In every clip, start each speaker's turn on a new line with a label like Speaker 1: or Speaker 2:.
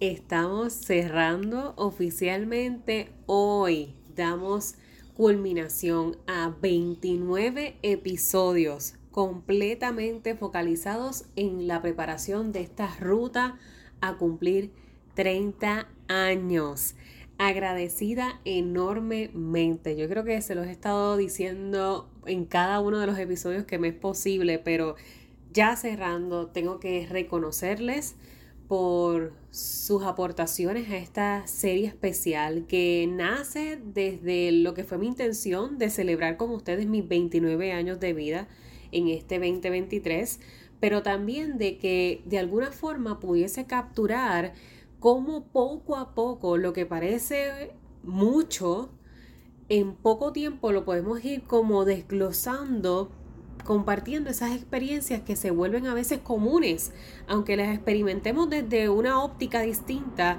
Speaker 1: Estamos cerrando oficialmente hoy. Damos culminación a 29 episodios completamente focalizados en la preparación de esta ruta a cumplir 30 años. Agradecida enormemente. Yo creo que se los he estado diciendo en cada uno de los episodios que me es posible, pero ya cerrando, tengo que reconocerles por sus aportaciones a esta serie especial que nace desde lo que fue mi intención de celebrar con ustedes mis 29 años de vida en este 2023, pero también de que de alguna forma pudiese capturar cómo poco a poco lo que parece mucho, en poco tiempo lo podemos ir como desglosando compartiendo esas experiencias que se vuelven a veces comunes, aunque las experimentemos desde una óptica distinta.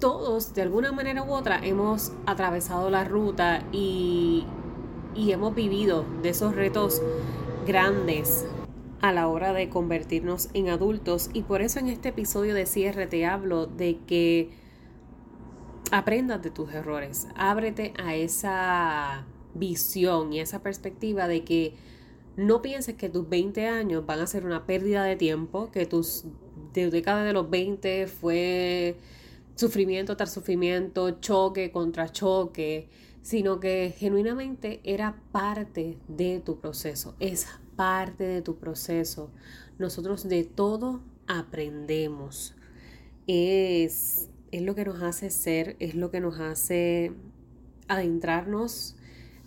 Speaker 1: Todos, de alguna manera u otra, hemos atravesado la ruta y, y hemos vivido de esos retos grandes a la hora de convertirnos en adultos. Y por eso en este episodio de cierre te hablo de que aprendas de tus errores, ábrete a esa visión y esa perspectiva de que no pienses que tus 20 años van a ser una pérdida de tiempo, que tus de década de los 20 fue sufrimiento tras sufrimiento, choque contra choque, sino que genuinamente era parte de tu proceso, es parte de tu proceso. Nosotros de todo aprendemos. Es, es lo que nos hace ser, es lo que nos hace adentrarnos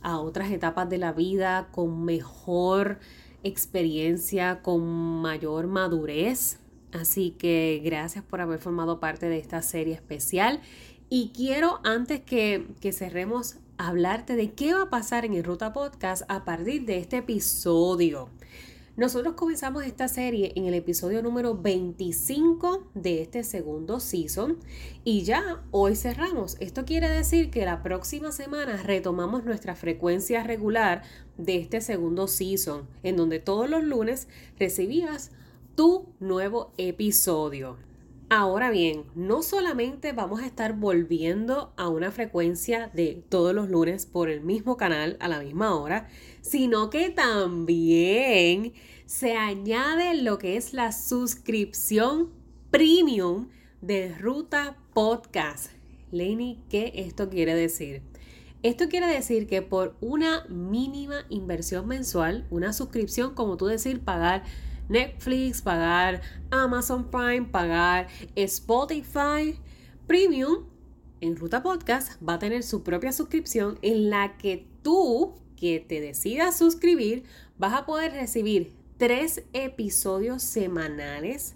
Speaker 1: a otras etapas de la vida con mejor experiencia, con mayor madurez. Así que gracias por haber formado parte de esta serie especial. Y quiero, antes que, que cerremos, hablarte de qué va a pasar en el Ruta Podcast a partir de este episodio. Nosotros comenzamos esta serie en el episodio número 25 de este segundo season y ya hoy cerramos. Esto quiere decir que la próxima semana retomamos nuestra frecuencia regular de este segundo season, en donde todos los lunes recibías tu nuevo episodio. Ahora bien, no solamente vamos a estar volviendo a una frecuencia de todos los lunes por el mismo canal a la misma hora, sino que también se añade lo que es la suscripción premium de Ruta Podcast. Lenny, ¿qué esto quiere decir? Esto quiere decir que por una mínima inversión mensual, una suscripción, como tú decir, pagar Netflix, pagar Amazon Prime, pagar Spotify Premium, en Ruta Podcast va a tener su propia suscripción en la que tú, que te decidas suscribir, vas a poder recibir tres episodios semanales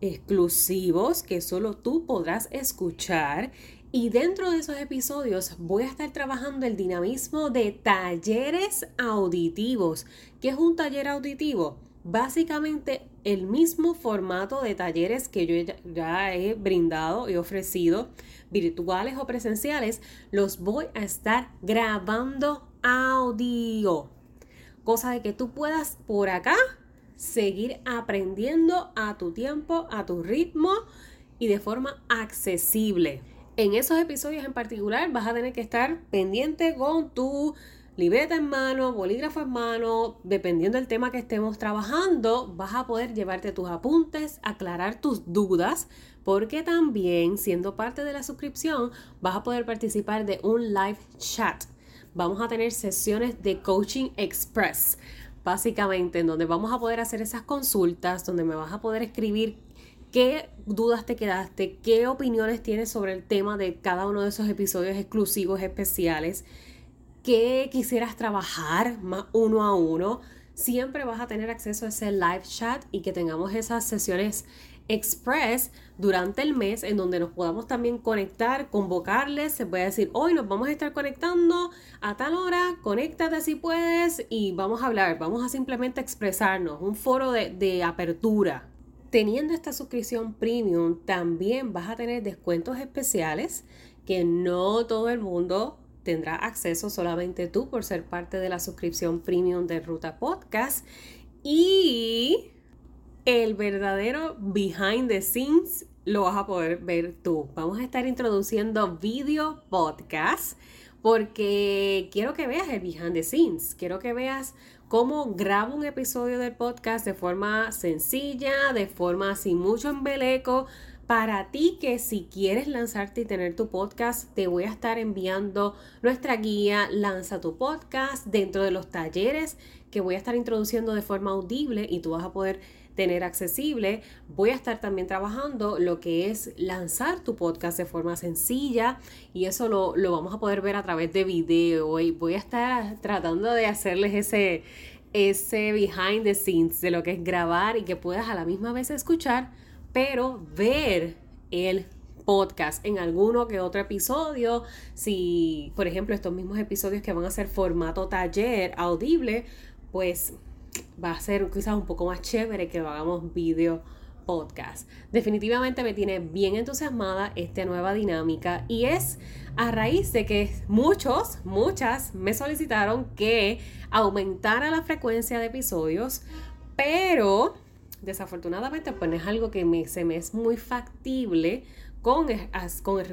Speaker 1: exclusivos que solo tú podrás escuchar y dentro de esos episodios voy a estar trabajando el dinamismo de talleres auditivos. ¿Qué es un taller auditivo? Básicamente el mismo formato de talleres que yo ya he brindado y ofrecido, virtuales o presenciales, los voy a estar grabando audio. Cosa de que tú puedas por acá seguir aprendiendo a tu tiempo, a tu ritmo y de forma accesible. En esos episodios en particular vas a tener que estar pendiente con tu libreta en mano, bolígrafo en mano, dependiendo del tema que estemos trabajando, vas a poder llevarte tus apuntes, aclarar tus dudas, porque también siendo parte de la suscripción vas a poder participar de un live chat. Vamos a tener sesiones de coaching express, básicamente en donde vamos a poder hacer esas consultas, donde me vas a poder escribir qué dudas te quedaste, qué opiniones tienes sobre el tema de cada uno de esos episodios exclusivos especiales qué quisieras trabajar más uno a uno, siempre vas a tener acceso a ese live chat y que tengamos esas sesiones Express durante el mes en donde nos podamos también conectar, convocarles, se puede decir, hoy nos vamos a estar conectando a tal hora, conéctate si puedes y vamos a hablar, vamos a simplemente expresarnos, un foro de, de apertura. Teniendo esta suscripción premium, también vas a tener descuentos especiales que no todo el mundo tendrá acceso, solamente tú por ser parte de la suscripción premium de Ruta Podcast. Y el verdadero behind the scenes lo vas a poder ver tú. Vamos a estar introduciendo video podcast porque quiero que veas el behind the scenes. Quiero que veas cómo grabo un episodio del podcast de forma sencilla, de forma sin mucho embeleco. Para ti que si quieres lanzarte y tener tu podcast, te voy a estar enviando nuestra guía Lanza tu podcast dentro de los talleres que voy a estar introduciendo de forma audible y tú vas a poder tener accesible. Voy a estar también trabajando lo que es lanzar tu podcast de forma sencilla y eso lo, vamos a poder ver a través de video y voy a estar tratando de hacerles ese, ese behind the scenes de lo que es grabar y que puedas a la misma vez escuchar, pero ver el podcast en alguno que otro episodio. Si, por ejemplo, estos mismos episodios que van a ser formato taller audible, pues va a ser quizás un poco más chévere que hagamos video podcast. Definitivamente me tiene bien entusiasmada esta nueva dinámica y es a raíz de que muchos, muchas me solicitaron que aumentara la frecuencia de episodios, pero desafortunadamente pues es algo que me, se me es muy factible con,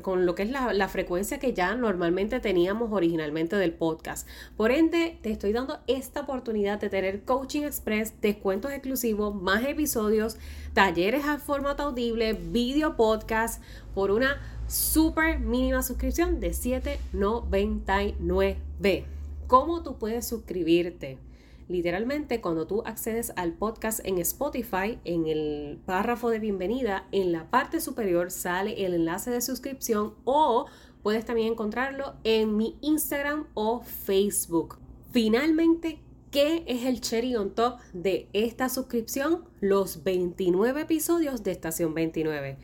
Speaker 1: con, lo que es la, frecuencia que ya normalmente teníamos originalmente del podcast. Por ende, te estoy dando esta oportunidad de tener Coaching Express, descuentos exclusivos, más episodios, talleres a formato audible, video podcast por una súper mínima suscripción de $7.99. ¿Cómo tú puedes suscribirte? Literalmente, cuando tú accedes al podcast en Spotify, en el párrafo de bienvenida, en la parte superior sale el enlace de suscripción o puedes también encontrarlo en mi Instagram o Facebook. Finalmente, ¿qué es el cherry on top de esta suscripción? Los 29 episodios de Estación 29.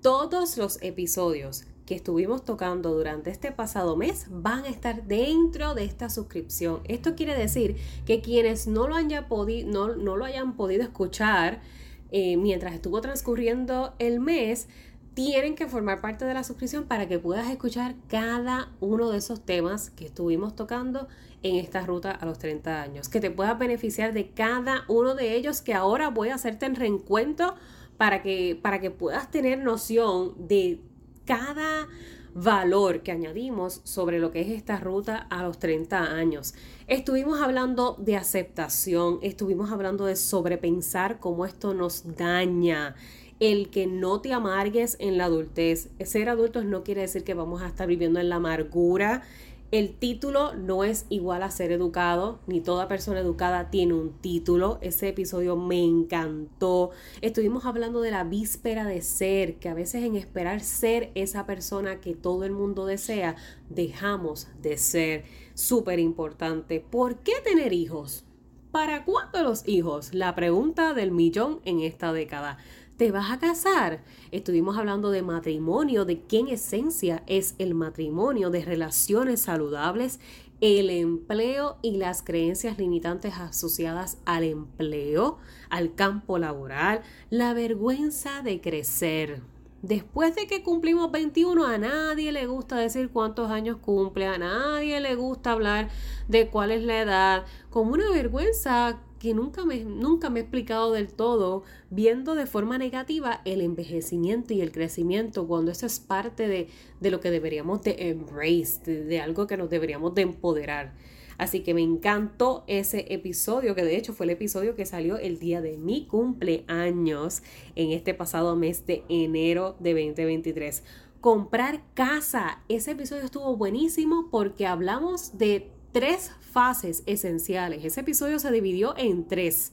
Speaker 1: Todos los episodios que estuvimos tocando durante este pasado mes van a estar dentro de esta suscripción. Esto quiere decir que quienes no lo, hayan no, no lo hayan podido escuchar eh, mientras estuvo transcurriendo el mes, tienen que formar parte de la suscripción para que puedas escuchar cada uno de esos temas que estuvimos tocando en esta ruta a los 30 años, que te puedas beneficiar de cada uno de ellos que ahora voy a hacerte en reencuentro para que, para que puedas tener noción de cada valor que añadimos sobre lo que es esta ruta a los 30 años. Estuvimos hablando de aceptación, estuvimos hablando de sobrepensar cómo esto nos daña, el que no te amargues en la adultez. Ser adultos no quiere decir que vamos a estar viviendo en la amargura el título no es igual a ser educado, ni toda persona educada tiene un título. Ese episodio me encantó. Estuvimos hablando de la víspera de ser, que a veces en esperar ser esa persona que todo el mundo desea, dejamos de ser. Súper importante. ¿Por qué tener hijos? ¿Para cuándo los hijos? La pregunta del millón en esta década. ¿Te vas a casar? Estuvimos hablando de matrimonio, de qué en esencia es el matrimonio, de relaciones saludables, el empleo y las creencias limitantes asociadas al empleo, al campo laboral, la vergüenza de crecer. Después de que cumplimos 21, a nadie le gusta decir cuántos años cumple, a nadie le gusta hablar de cuál es la edad, como una vergüenza que nunca me, nunca me he explicado del todo, viendo de forma negativa el envejecimiento y el crecimiento, cuando eso es parte de, lo que deberíamos de embrace, de, algo que nos deberíamos de empoderar. Así que me encantó ese episodio, que de hecho fue el episodio que salió el día de mi cumpleaños en este pasado mes de enero de 2023. Comprar casa. Ese episodio estuvo buenísimo porque hablamos de tres fases esenciales. Ese episodio se dividió en tres.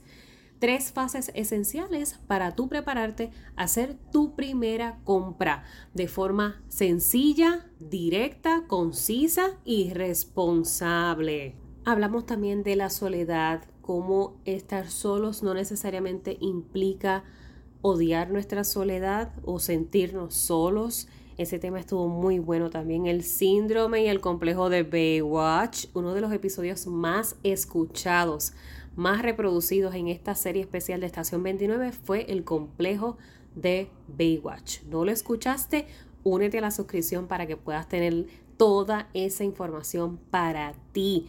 Speaker 1: Tres fases esenciales para tú prepararte a hacer tu primera compra de forma sencilla, directa, concisa y responsable. Hablamos también de la soledad, cómo estar solos no necesariamente implica odiar nuestra soledad o sentirnos solos. Ese tema estuvo muy bueno también. El síndrome y el complejo de Baywatch, uno de los episodios más escuchados, más reproducidos en esta serie especial de Estación 29 fue el complejo de Baywatch. ¿No lo escuchaste? Únete a la suscripción para que puedas tener toda esa información para ti.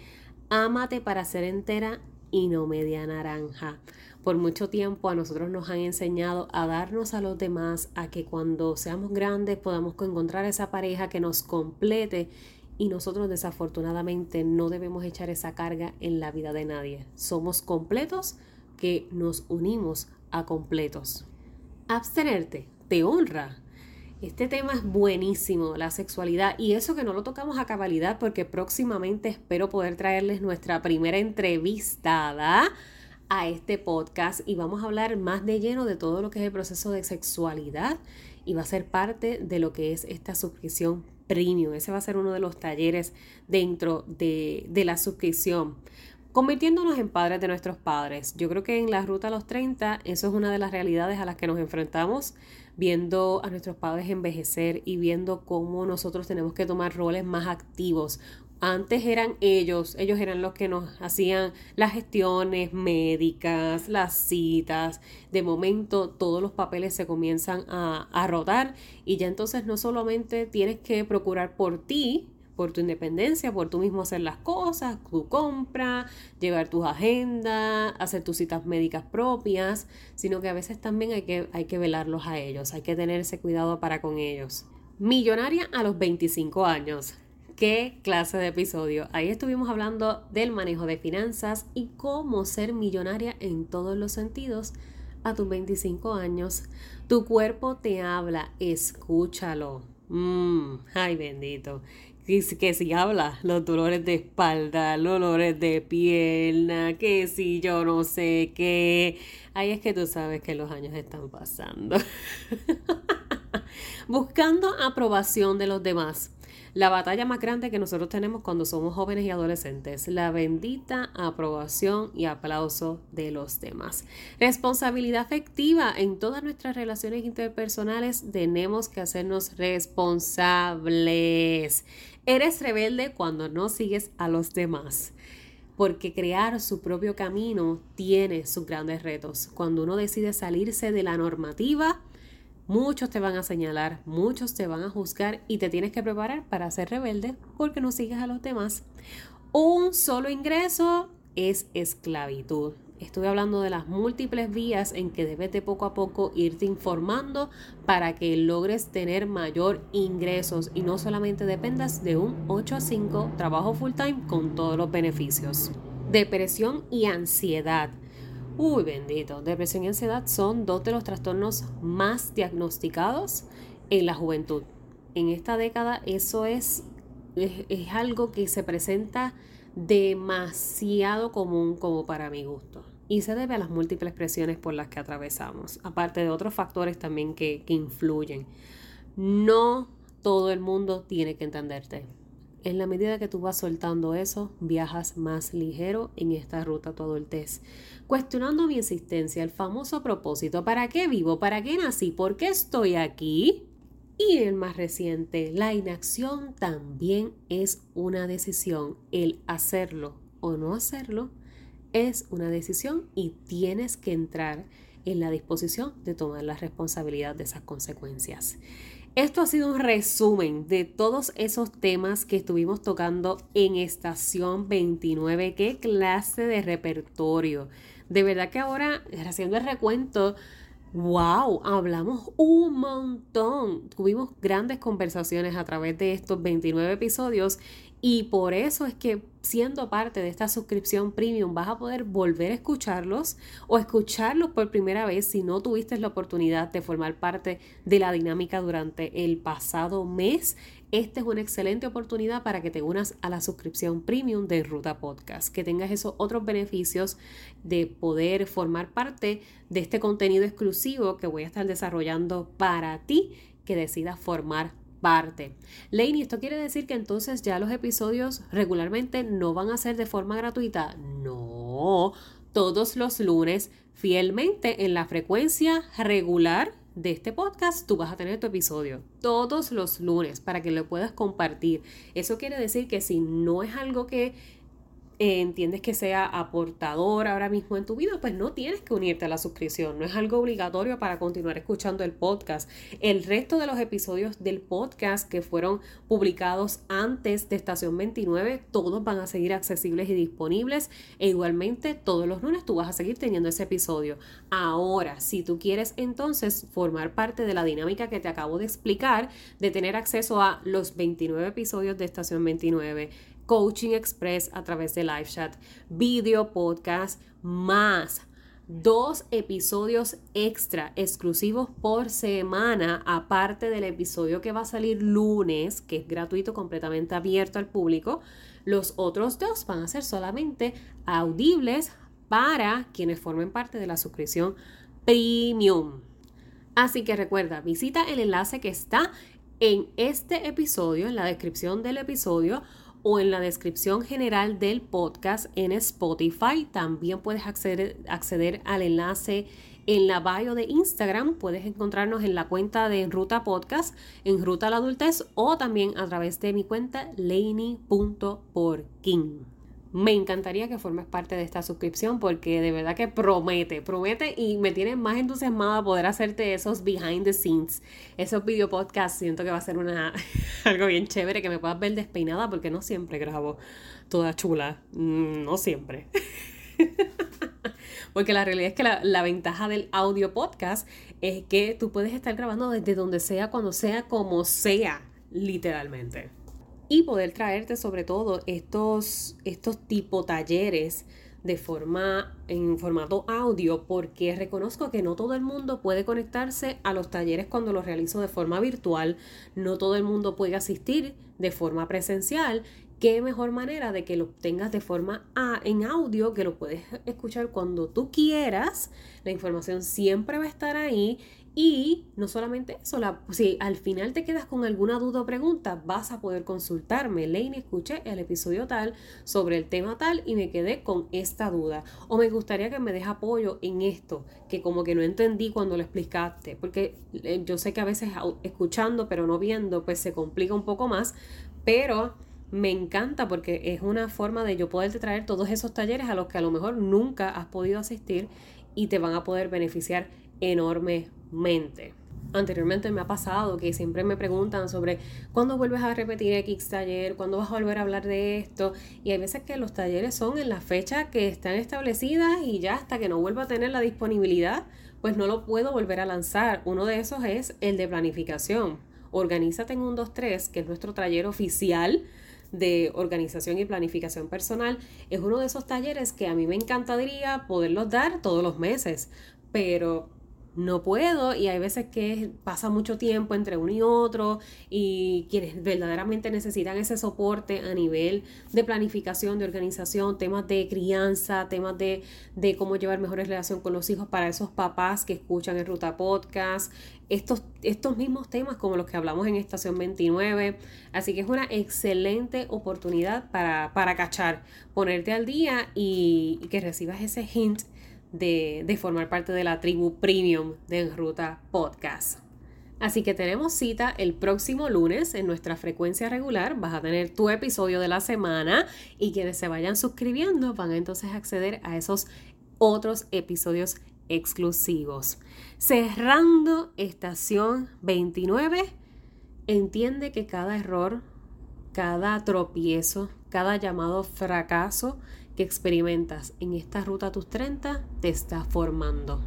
Speaker 1: Ámate para ser entera y no media naranja. Por mucho tiempo a nosotros nos han enseñado a darnos a los demás, a que cuando seamos grandes podamos encontrar esa pareja que nos complete y nosotros desafortunadamente no debemos echar esa carga en la vida de nadie. Somos completos que nos unimos a completos. Abstenerte te honra. Este tema es buenísimo, la sexualidad, y eso que no lo tocamos a cabalidad porque próximamente espero poder traerles nuestra primera entrevistada a este podcast y vamos a hablar más de lleno de todo lo que es el proceso de sexualidad y va a ser parte de lo que es esta suscripción premium. Ese va a ser uno de los talleres dentro de, de la suscripción. Convirtiéndonos en padres de nuestros padres. Yo creo que en la ruta a los 30 eso es una de las realidades a las que nos enfrentamos viendo a nuestros padres envejecer y viendo cómo nosotros tenemos que tomar roles más activos, antes eran ellos, ellos eran los que nos hacían las gestiones médicas, las citas. De momento todos los papeles se comienzan a, a rodar y ya entonces no solamente tienes que procurar por ti, por tu independencia, por tú mismo hacer las cosas, tu compra, llevar tus agendas, hacer tus citas médicas propias, sino que a veces también hay que, hay que velarlos a ellos, hay que tener ese cuidado para con ellos. Millonaria a los 25 años. ¿Qué clase de episodio? Ahí estuvimos hablando del manejo de finanzas y cómo ser millonaria en todos los sentidos a tus 25 años. Tu cuerpo te habla, escúchalo. Mmm, ay bendito. Que, que si habla, los dolores de espalda, los dolores de pierna, que si yo no sé qué. Ahí es que tú sabes que los años están pasando. Buscando aprobación de los demás la batalla más grande que nosotros tenemos cuando somos jóvenes y adolescentes, la bendita aprobación y aplauso de los demás. Responsabilidad afectiva en todas nuestras relaciones interpersonales tenemos que hacernos responsables. Eres rebelde cuando no sigues a los demás porque crear su propio camino tiene sus grandes retos. Cuando uno decide salirse de la normativa, Muchos te van a señalar, muchos te van a juzgar y te tienes que preparar para ser rebelde porque no sigues a los demás. Un solo ingreso es esclavitud. Estoy hablando de las múltiples vías en que debes de poco a poco irte informando para que logres tener mayor ingresos y no solamente dependas de un 8 a 5 trabajo full time con todos los beneficios. Depresión y ansiedad. Uy, bendito. Depresión y ansiedad son dos de los trastornos más diagnosticados en la juventud. En esta década eso es, es, algo que se presenta demasiado común como para mi gusto. Y se debe a las múltiples presiones por las que atravesamos, aparte de otros factores también que, que influyen. No todo el mundo tiene que entenderte. En la medida que tú vas soltando eso, viajas más ligero en esta ruta todo el test cuestionando mi existencia, el famoso propósito, ¿para qué vivo? ¿Para qué nací? ¿Por qué estoy aquí? Y el más reciente, la inacción también es una decisión. El hacerlo o no hacerlo es una decisión y tienes que entrar en la disposición de tomar la responsabilidad de esas consecuencias. Esto ha sido un resumen de todos esos temas que estuvimos tocando en estación 29. ¿Qué clase de repertorio? De verdad que ahora, haciendo el recuento, wow, hablamos un montón. Tuvimos grandes conversaciones a través de estos 29 episodios y por eso es que siendo parte de esta suscripción premium vas a poder volver a escucharlos o escucharlos por primera vez si no tuviste la oportunidad de formar parte de la dinámica durante el pasado mes. Esta es una excelente oportunidad para que te unas a la suscripción premium de Ruta Podcast, que tengas esos otros beneficios de poder formar parte de este contenido exclusivo que voy a estar desarrollando para ti que decidas formar parte. Laney, ¿esto quiere decir que entonces ya los episodios regularmente no van a ser de forma gratuita? No, todos los lunes fielmente en la frecuencia regular de este podcast, tú vas a tener tu episodio todos los lunes para que lo puedas compartir. Eso quiere decir que si no es algo que eh, entiendes que sea aportador ahora mismo en tu vida, pues no tienes que unirte a la suscripción. No es algo obligatorio para continuar escuchando el podcast. El resto de los episodios del podcast que fueron publicados antes de Estación 29, todos van a seguir accesibles y disponibles. E igualmente todos los lunes tú vas a seguir teniendo ese episodio. Ahora, si tú quieres entonces formar parte de la dinámica que te acabo de explicar, de tener acceso a los 29 episodios de Estación 29, Coaching Express a través de live chat, video podcast, más dos episodios extra exclusivos por semana, aparte del episodio que va a salir lunes, que es gratuito, completamente abierto al público. Los otros dos van a ser solamente audibles para quienes formen parte de la suscripción premium. Así que recuerda, visita el enlace que está en este episodio, en la descripción del episodio o en la descripción general del podcast en Spotify. También puedes acceder, acceder al enlace en la bio de Instagram. Puedes encontrarnos en la cuenta de Ruta Podcast, en Ruta la Adultez o también a través de mi cuenta laney.porkin. Me encantaría que formes parte de esta suscripción porque de verdad que promete, promete y me tiene más entusiasmada poder hacerte esos behind the scenes, esos video podcasts. Siento que va a ser una algo bien chévere que me puedas ver despeinada porque no siempre grabo toda chula, mm, no siempre. Porque la realidad es que la, la, ventaja del audio podcast es que tú puedes estar grabando desde donde sea, cuando sea, como sea, literalmente y poder traerte sobre todo estos, estos tipo talleres de forma en formato audio porque reconozco que no todo el mundo puede conectarse a los talleres cuando los realizo de forma virtual, no todo el mundo puede asistir de forma presencial. Qué mejor manera de que lo tengas de forma a, en audio, que lo puedes escuchar cuando tú quieras. La información siempre va a estar ahí y no solamente eso, si al final te quedas con alguna duda o pregunta, vas a poder consultarme. Lane, escuché el episodio tal sobre el tema tal y me quedé con esta duda. O me gustaría que me des apoyo en esto, que como que no entendí cuando lo explicaste. Porque eh, yo sé que a veces escuchando pero no viendo, pues se complica un poco más. Pero me encanta porque es una forma de yo poderte traer todos esos talleres a los que a lo mejor nunca has podido asistir y te van a poder beneficiar enormemente. Anteriormente me ha pasado que siempre me preguntan sobre cuándo vuelves a repetir X taller, cuándo vas a volver a hablar de esto. Y hay veces que los talleres son en la fecha que están establecidas y ya hasta que no vuelva a tener la disponibilidad, pues no lo puedo volver a lanzar. Uno de esos es el de planificación. Organízate en un 2-3, que es nuestro taller oficial de organización y planificación personal. Es uno de esos talleres que a mí me encantaría poderlos dar todos los meses, pero no puedo y hay veces que pasa mucho tiempo entre uno y otro y quienes verdaderamente necesitan ese soporte a nivel de planificación, de organización, temas de crianza, temas de, de cómo llevar mejores relación con los hijos para esos papás que escuchan en Ruta Podcast, estos, estos mismos temas como los que hablamos en Estación 29. Así que es una excelente oportunidad para, para cachar, ponerte al día y, y que recibas ese hint de, formar parte de la tribu premium de Enruta Podcast. Así que tenemos cita el próximo lunes en nuestra frecuencia regular. Vas a tener tu episodio de la semana y quienes se vayan suscribiendo van a entonces acceder a esos otros episodios exclusivos. Cerrando estación 29, entiende que cada error, cada tropiezo, cada llamado fracaso que experimentas en esta ruta a tus 30 te está formando.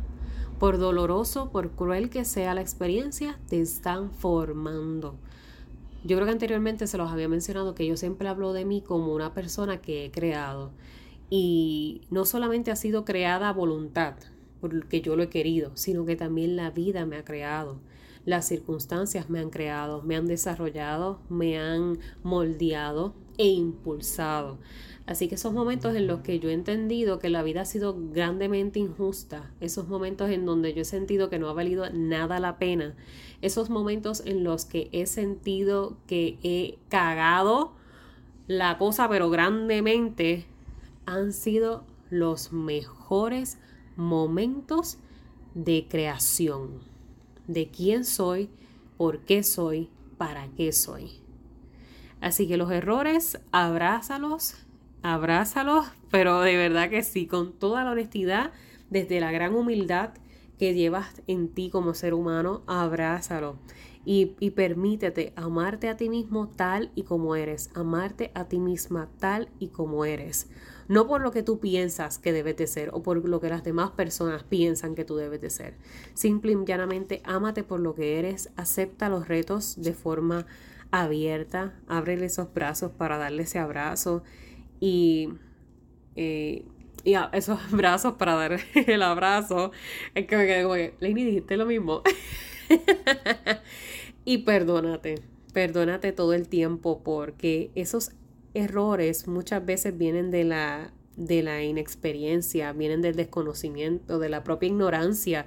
Speaker 1: Por doloroso, por cruel que sea la experiencia, te están formando. Yo creo que anteriormente se los había mencionado que yo siempre hablo de mí como una persona que he creado. Y no solamente ha sido creada a voluntad, porque yo lo he querido, sino que también la vida me ha creado. Las circunstancias me han creado, me han desarrollado, me han moldeado e impulsado. Así que esos momentos en los que yo he entendido que la vida ha sido grandemente injusta, esos momentos en donde yo he sentido que no ha valido nada la pena, esos momentos en los que he sentido que he cagado la cosa pero grandemente, han sido los mejores momentos de creación, de quién soy, por qué soy, para qué soy. Así que los errores, abrázalos, abrázalos, pero de verdad que sí, con toda la honestidad, desde la gran humildad que llevas en ti como ser humano, abrázalo. Y, y, permítete amarte a ti mismo tal y como eres, amarte a ti misma tal y como eres. No por lo que tú piensas que debes de ser o por lo que las demás personas piensan que tú debes de ser. Simple y llanamente, ámate por lo que eres, acepta los retos de forma abierta, ábrele esos brazos para darle ese abrazo y, eh, y esos brazos para dar el abrazo. Es que me quedé como que, Lenny, dijiste lo mismo. y perdónate, perdónate todo el tiempo porque esos errores muchas veces vienen de la de la inexperiencia, vienen del desconocimiento, de la propia ignorancia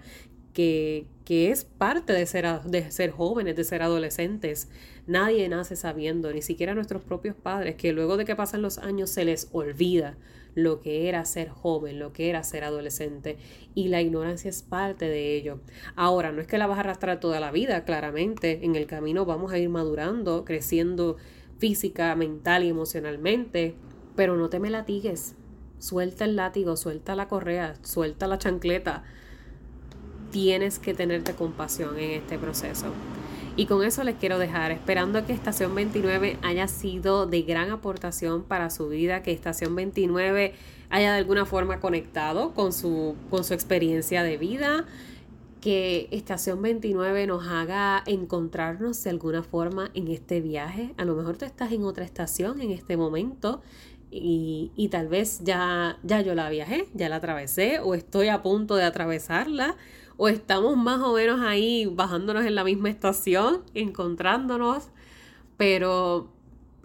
Speaker 1: que, que es parte de ser, de ser jóvenes, de ser adolescentes. Nadie nace sabiendo, ni siquiera nuestros propios padres, que luego de que pasan los años se les olvida lo que era ser joven, lo que era ser adolescente, y la ignorancia es parte de ello. Ahora, no es que la vas a arrastrar toda la vida, claramente, en el camino vamos a ir madurando, creciendo física, mental y emocionalmente, pero no te me latigues. Suelta el látigo, suelta la correa, suelta la chancleta. Tienes que tenerte compasión en este proceso. Y con eso les quiero dejar, esperando que Estación 29 haya sido de gran aportación para su vida, que Estación 29 haya de alguna forma conectado con su, con su experiencia de vida, que Estación 29 nos haga encontrarnos de alguna forma en este viaje. A lo mejor tú estás en otra estación en este momento y, y, tal vez ya, ya yo la viajé, ya la atravesé o estoy a punto de atravesarla o estamos más o menos ahí bajándonos en la misma estación, encontrándonos, pero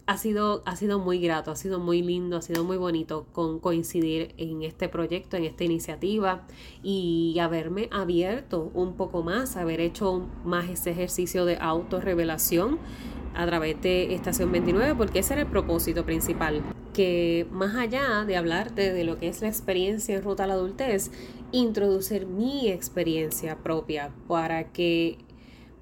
Speaker 1: ha sido, ha sido muy grato, ha sido muy lindo, ha sido muy bonito con coincidir en este proyecto, en esta iniciativa y haberme abierto un poco más, haber hecho más ese ejercicio de autorrevelación a través de Estación 29, porque ese era el propósito principal, que más allá de hablarte de lo que es la experiencia en ruta a la adultez, introducir mi experiencia propia para que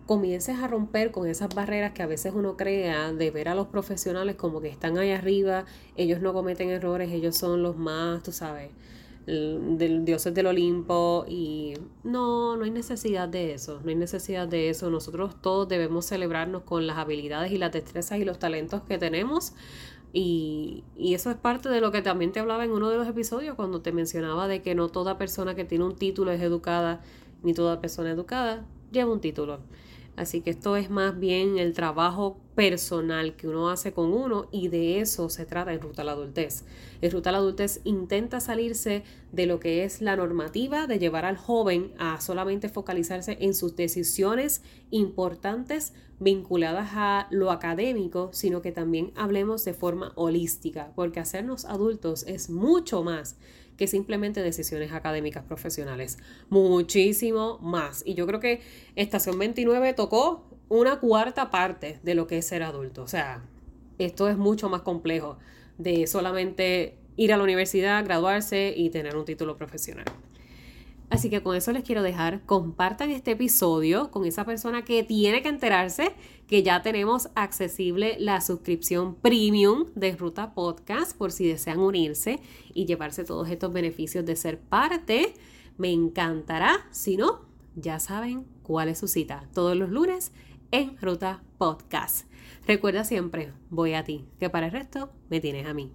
Speaker 1: comiences a romper con esas barreras que a veces uno crea de ver a los profesionales como que están ahí arriba, ellos no cometen errores, ellos son los más, tú sabes, del dioses del Olimpo y no, no hay necesidad de eso, no hay necesidad de eso. Nosotros todos debemos celebrarnos con las habilidades y las destrezas y los talentos que tenemos. Y, y eso es parte de lo que también te hablaba en uno de los episodios cuando te mencionaba de que no toda persona que tiene un título es educada, ni toda persona educada lleva un título. Así que esto es más bien el trabajo personal que uno hace con uno y de eso se trata en Ruta a la Adultez. En Ruta a la Adultez intenta salirse de lo que es la normativa de llevar al joven a solamente focalizarse en sus decisiones importantes vinculadas a lo académico, sino que también hablemos de forma holística, porque hacernos adultos es mucho más que simplemente decisiones académicas profesionales. Muchísimo más. Y yo creo que Estación 29 tocó una cuarta parte de lo que es ser adulto. O sea, esto es mucho más complejo de solamente ir a la universidad, graduarse y tener un título profesional. Así que con eso les quiero dejar, compartan este episodio con esa persona que tiene que enterarse que ya tenemos accesible la suscripción premium de Ruta Podcast por si desean unirse y llevarse todos estos beneficios de ser parte. Me encantará. Si no, ya saben cuál es su cita. Todos los lunes en Ruta Podcast. Recuerda siempre, voy a ti, que para el resto me tienes a mí.